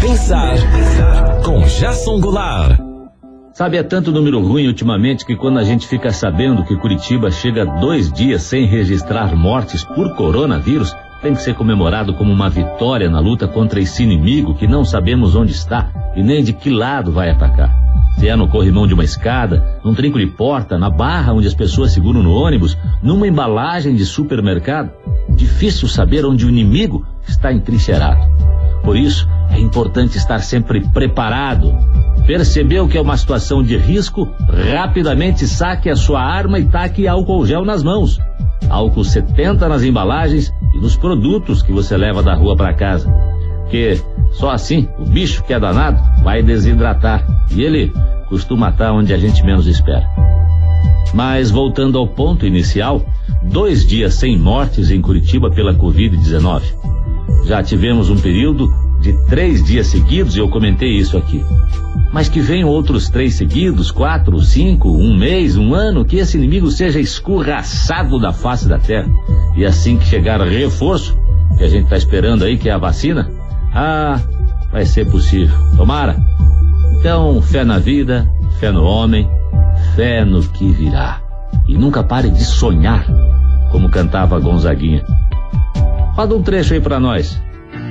Pensar com Jason Goulart. Sabe, é tanto número ruim ultimamente que quando a gente fica sabendo que Curitiba chega dois dias sem registrar mortes por coronavírus, tem que ser comemorado como uma vitória na luta contra esse inimigo que não sabemos onde está e nem de que lado vai atacar. Se é no corrimão de uma escada, num trinco de porta, na barra onde as pessoas seguram no ônibus, numa embalagem de supermercado, difícil saber onde o inimigo está entrincheirado. Por isso, é importante estar sempre preparado. Percebeu que é uma situação de risco? Rapidamente saque a sua arma e taque álcool gel nas mãos. Álcool 70 nas embalagens e nos produtos que você leva da rua para casa. Porque só assim o bicho que é danado vai desidratar e ele costuma estar onde a gente menos espera. Mas voltando ao ponto inicial, dois dias sem mortes em Curitiba pela Covid-19. Já tivemos um período de três dias seguidos, e eu comentei isso aqui. Mas que venham outros três seguidos, quatro, cinco, um mês, um ano, que esse inimigo seja escorraçado da face da terra. E assim que chegar reforço, que a gente está esperando aí, que é a vacina, ah, vai ser possível. Tomara. Então, fé na vida, fé no homem, fé no que virá. E nunca pare de sonhar, como cantava Gonzaguinha. Roda um trecho aí pra nós,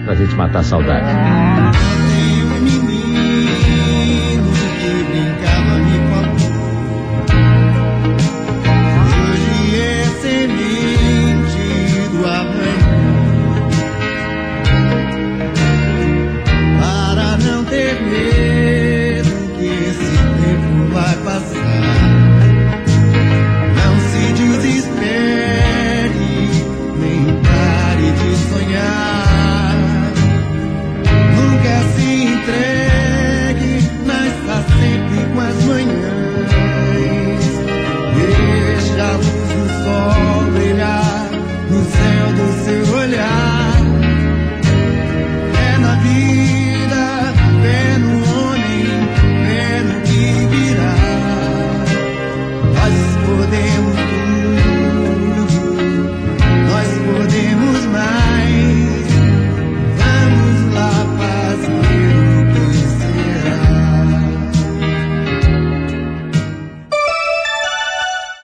pra gente matar a saudade.